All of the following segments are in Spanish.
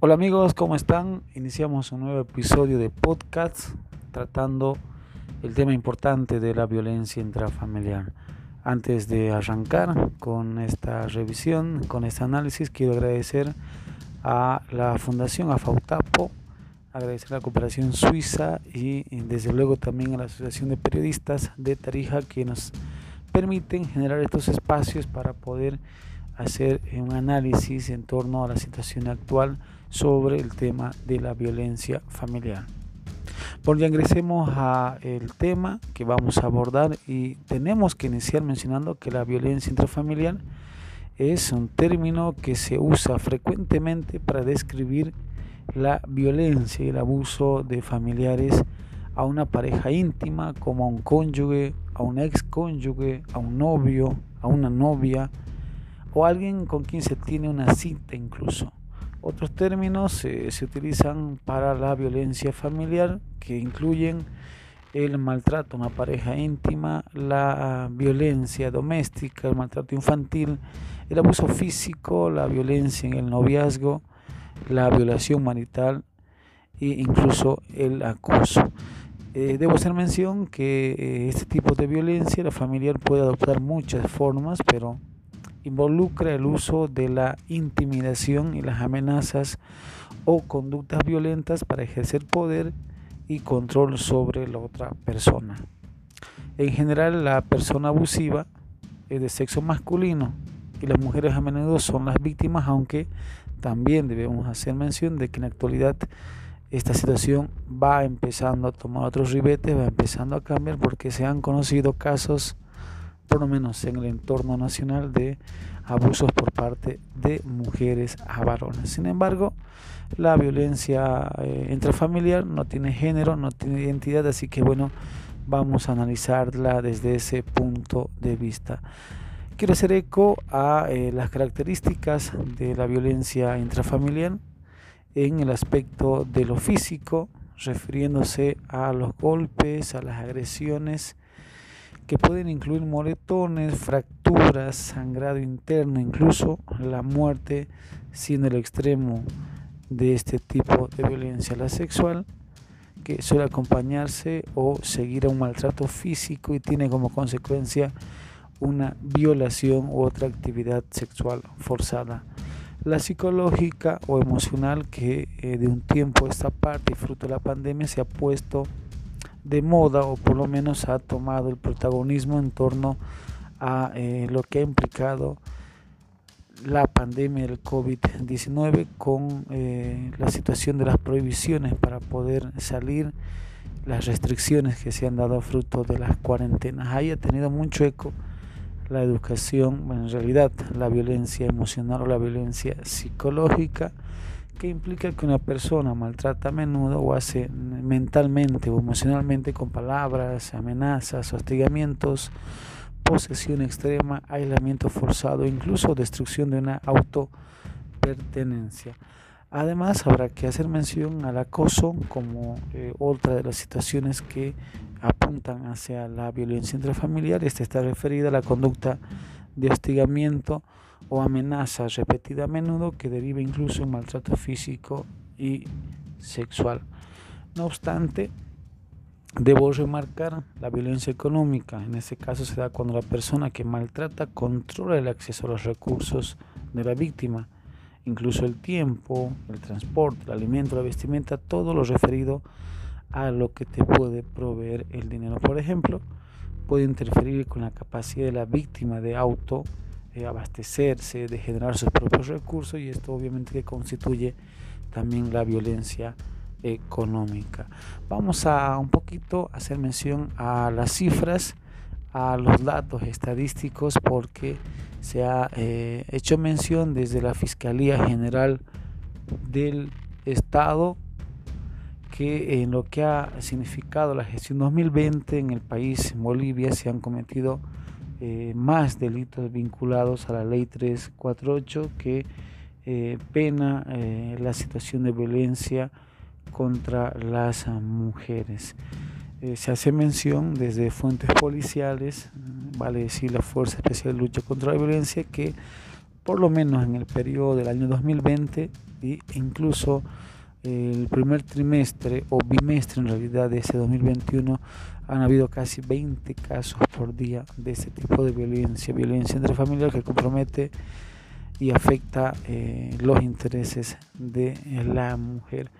Hola amigos, ¿cómo están? Iniciamos un nuevo episodio de podcast tratando el tema importante de la violencia intrafamiliar. Antes de arrancar con esta revisión, con este análisis, quiero agradecer a la Fundación AFAUTAPO, agradecer a la cooperación suiza y desde luego también a la Asociación de Periodistas de Tarija que nos permiten generar estos espacios para poder hacer un análisis en torno a la situación actual sobre el tema de la violencia familiar. Bueno, ya ingresemos a el tema que vamos a abordar y tenemos que iniciar mencionando que la violencia intrafamiliar es un término que se usa frecuentemente para describir la violencia y el abuso de familiares a una pareja íntima como a un cónyuge, a un ex cónyuge, a un novio, a una novia o alguien con quien se tiene una cita incluso. Otros términos eh, se utilizan para la violencia familiar que incluyen el maltrato a una pareja íntima, la violencia doméstica, el maltrato infantil, el abuso físico, la violencia en el noviazgo, la violación marital e incluso el acoso. Eh, debo hacer mención que eh, este tipo de violencia, la familiar puede adoptar muchas formas, pero involucra el uso de la intimidación y las amenazas o conductas violentas para ejercer poder y control sobre la otra persona. En general, la persona abusiva es de sexo masculino y las mujeres a menudo son las víctimas, aunque también debemos hacer mención de que en la actualidad esta situación va empezando a tomar otros ribetes, va empezando a cambiar porque se han conocido casos por lo menos en el entorno nacional, de abusos por parte de mujeres a varones. Sin embargo, la violencia eh, intrafamiliar no tiene género, no tiene identidad, así que bueno, vamos a analizarla desde ese punto de vista. Quiero hacer eco a eh, las características de la violencia intrafamiliar en el aspecto de lo físico, refiriéndose a los golpes, a las agresiones, que pueden incluir moretones, fracturas, sangrado interno, incluso la muerte, siendo el extremo de este tipo de violencia, la sexual, que suele acompañarse o seguir a un maltrato físico y tiene como consecuencia una violación u otra actividad sexual forzada. La psicológica o emocional que eh, de un tiempo esta parte y fruto de la pandemia se ha puesto de moda o por lo menos ha tomado el protagonismo en torno a eh, lo que ha implicado la pandemia del COVID-19 con eh, la situación de las prohibiciones para poder salir, las restricciones que se han dado fruto de las cuarentenas. Ahí ha tenido mucho eco la educación, en realidad la violencia emocional o la violencia psicológica que implica que una persona maltrata a menudo o hace mentalmente o emocionalmente con palabras, amenazas, hostigamientos, posesión extrema, aislamiento forzado, incluso destrucción de una autopertenencia. Además, habrá que hacer mención al acoso como eh, otra de las situaciones que apuntan hacia la violencia intrafamiliar. Esta está referida a la conducta de hostigamiento o amenaza repetida a menudo que deriva incluso en maltrato físico y sexual. No obstante, debo remarcar la violencia económica. En este caso se da cuando la persona que maltrata controla el acceso a los recursos de la víctima, incluso el tiempo, el transporte, el alimento, la vestimenta, todo lo referido a lo que te puede proveer el dinero. Por ejemplo, puede interferir con la capacidad de la víctima de auto de abastecerse, de generar sus propios recursos y esto obviamente que constituye también la violencia económica. Vamos a un poquito hacer mención a las cifras, a los datos estadísticos porque se ha eh, hecho mención desde la Fiscalía General del Estado que en lo que ha significado la gestión 2020 en el país, en Bolivia, se han cometido eh, más delitos vinculados a la ley 348 que eh, pena eh, la situación de violencia contra las mujeres. se hace mención desde fuentes policiales, vale decir la Fuerza Especial de Lucha contra la Violencia, que por lo menos en el periodo del año 2020 e incluso el primer trimestre o bimestre en realidad de ese 2021 han habido casi 20 casos por día de este tipo de violencia, violencia intrafamiliar que compromete y afecta eh, los intereses de la mujer.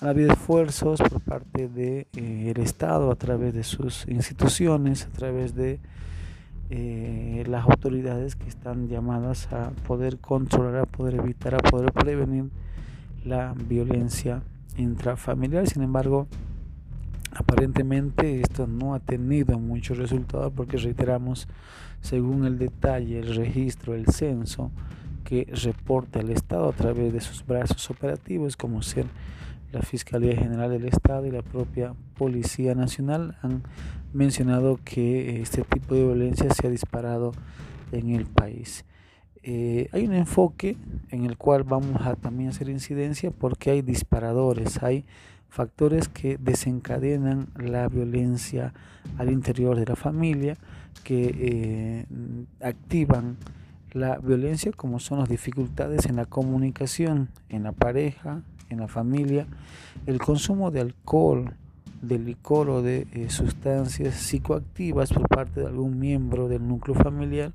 Ha habido esfuerzos por parte del de, eh, Estado a través de sus instituciones, a través de eh, las autoridades que están llamadas a poder controlar, a poder evitar, a poder prevenir la violencia intrafamiliar. Sin embargo, aparentemente esto no ha tenido muchos resultados porque reiteramos, según el detalle, el registro, el censo que reporta el Estado a través de sus brazos operativos, como ser la Fiscalía General del Estado y la propia Policía Nacional, han mencionado que este tipo de violencia se ha disparado en el país. Eh, hay un enfoque en el cual vamos a también hacer incidencia porque hay disparadores, hay factores que desencadenan la violencia al interior de la familia, que eh, activan la violencia como son las dificultades en la comunicación, en la pareja, en la familia, el consumo de alcohol, de licor o de eh, sustancias psicoactivas por parte de algún miembro del núcleo familiar,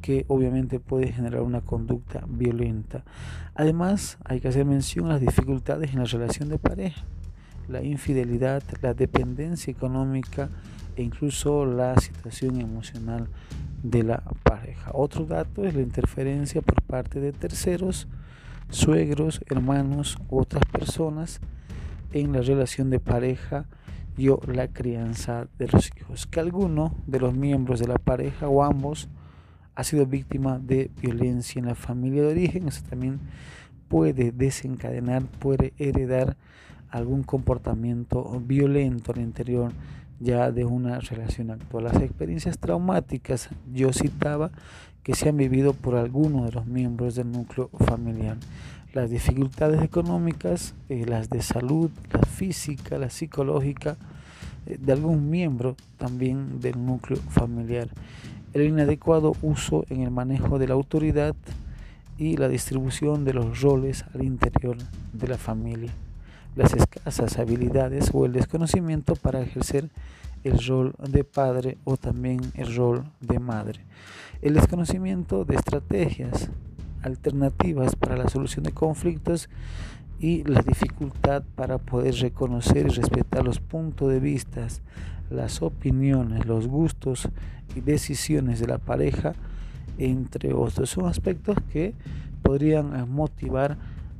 que obviamente puede generar una conducta violenta. Además, hay que hacer mención a las dificultades en la relación de pareja, la infidelidad, la dependencia económica e incluso la situación emocional de la pareja. Otro dato es la interferencia por parte de terceros, suegros, hermanos u otras personas en la relación de pareja y o la crianza de los hijos. Que alguno de los miembros de la pareja o ambos ha sido víctima de violencia en la familia de origen, eso también puede desencadenar, puede heredar algún comportamiento violento al interior ya de una relación actual. Las experiencias traumáticas, yo citaba, que se han vivido por alguno de los miembros del núcleo familiar. Las dificultades económicas, eh, las de salud, la física, la psicológica, eh, de algún miembro también del núcleo familiar el inadecuado uso en el manejo de la autoridad y la distribución de los roles al interior de la familia, las escasas habilidades o el desconocimiento para ejercer el rol de padre o también el rol de madre, el desconocimiento de estrategias alternativas para la solución de conflictos y la dificultad para poder reconocer y respetar los puntos de vista, las opiniones, los gustos y decisiones de la pareja, entre otros. Son aspectos que podrían eh, motivar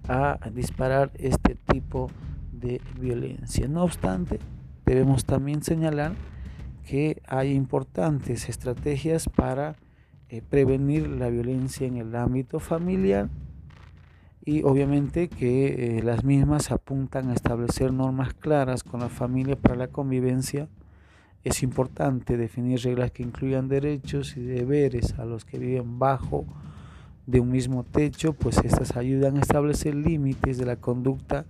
a disparar este tipo de violencia. No obstante, debemos también señalar que hay importantes estrategias para eh, prevenir la violencia en el ámbito familiar y obviamente que eh, las mismas apuntan a establecer normas claras con la familia para la convivencia. Es importante definir reglas que incluyan derechos y deberes a los que viven bajo de un mismo techo, pues estas ayudan a establecer límites de la conducta,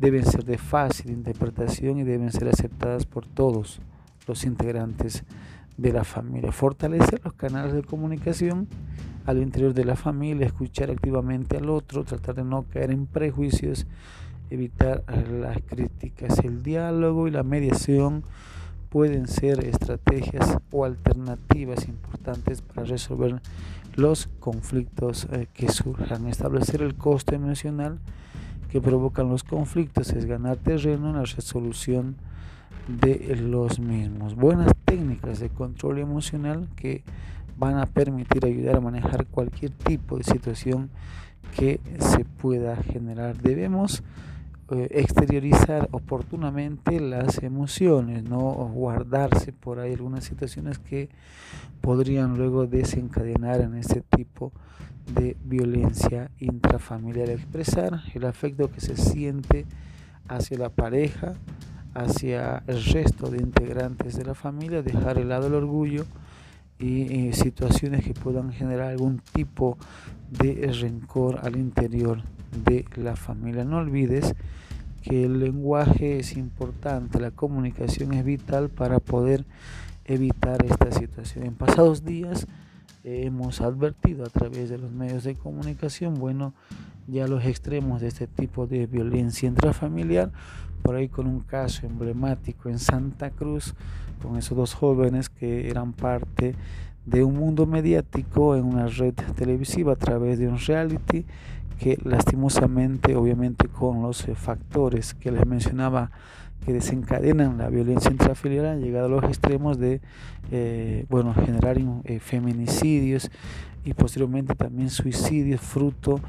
deben ser de fácil interpretación y deben ser aceptadas por todos los integrantes de la familia. Fortalecer los canales de comunicación al interior de la familia, escuchar activamente al otro, tratar de no caer en prejuicios, evitar las críticas. El diálogo y la mediación pueden ser estrategias o alternativas importantes para resolver los conflictos eh, que surjan. Establecer el costo emocional que provocan los conflictos es ganar terreno en la resolución de los mismos. Buenas técnicas de control emocional que van a permitir ayudar a manejar cualquier tipo de situación que se pueda generar. Debemos eh, exteriorizar oportunamente las emociones, no guardarse por ahí algunas situaciones que podrían luego desencadenar en este tipo de violencia intrafamiliar. Expresar el afecto que se siente hacia la pareja, hacia el resto de integrantes de la familia, dejar el lado el orgullo y, situaciones que puedan generar algún tipo de rencor al interior de la familia. No olvides que el lenguaje es importante, la comunicación es vital para poder evitar esta situación. En pasados días hemos advertido a través de los medios de comunicación, bueno, ya los extremos de este tipo de violencia intrafamiliar, por ahí con un caso emblemático en Santa Cruz, con esos dos jóvenes que eran parte de un mundo mediático en una red televisiva a través de un reality que lastimosamente, obviamente con los eh, factores que les mencionaba que desencadenan la violencia intrafamiliar han llegado a los extremos de eh, bueno generar eh, feminicidios y posteriormente también suicidios fruto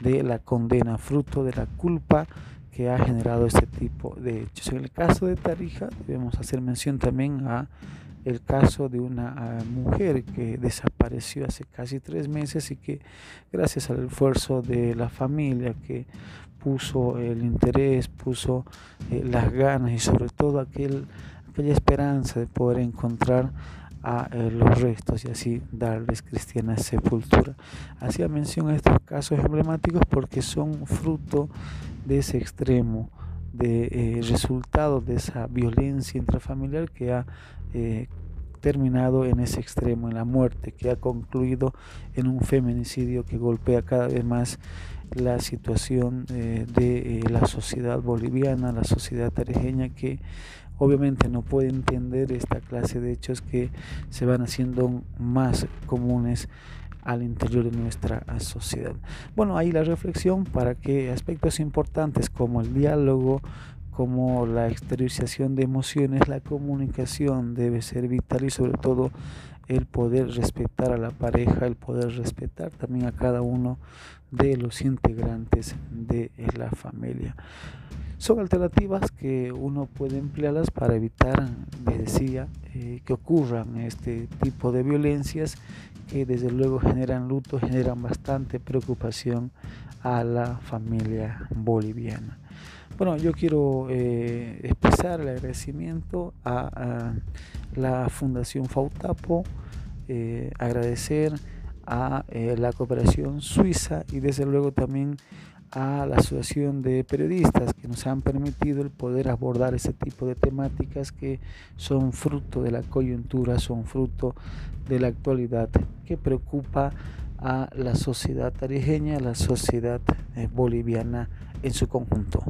de la condena, fruto de la culpa que ha generado este tipo de hechos. En el caso de Tarija debemos hacer mención también a el caso de una mujer que desapareció hace casi tres meses y que gracias al esfuerzo de la familia que puso el interés, puso eh, las ganas y sobre todo aquel, aquella esperanza de poder encontrar a eh, los restos y así darles cristiana sepultura. Hacía mención a estos casos emblemáticos porque son fruto de ese extremo, de eh, resultado de esa violencia intrafamiliar que ha eh, terminado en ese extremo, en la muerte, que ha concluido en un feminicidio que golpea cada vez más la situación de la sociedad boliviana, la sociedad tarejeña que obviamente no puede entender esta clase de hechos que se van haciendo más comunes al interior de nuestra sociedad. Bueno, ahí la reflexión para que aspectos importantes como el diálogo, como la exteriorización de emociones, la comunicación debe ser vital y sobre todo el poder respetar a la pareja, el poder respetar también a cada uno de los integrantes de la familia. Son alternativas que uno puede emplearlas para evitar, me decía, eh, que ocurran este tipo de violencias que desde luego generan luto, generan bastante preocupación a la familia boliviana. Bueno, yo quiero eh, expresar el agradecimiento a, la Fundación Fautapo, eh, agradecer a la cooperación suiza y desde luego también a la Asociación de Periodistas que nos han permitido el poder abordar ese tipo de temáticas que son fruto de la coyuntura, son fruto de la actualidad que preocupa a la sociedad tarijeña, a la sociedad eh, boliviana en su conjunto.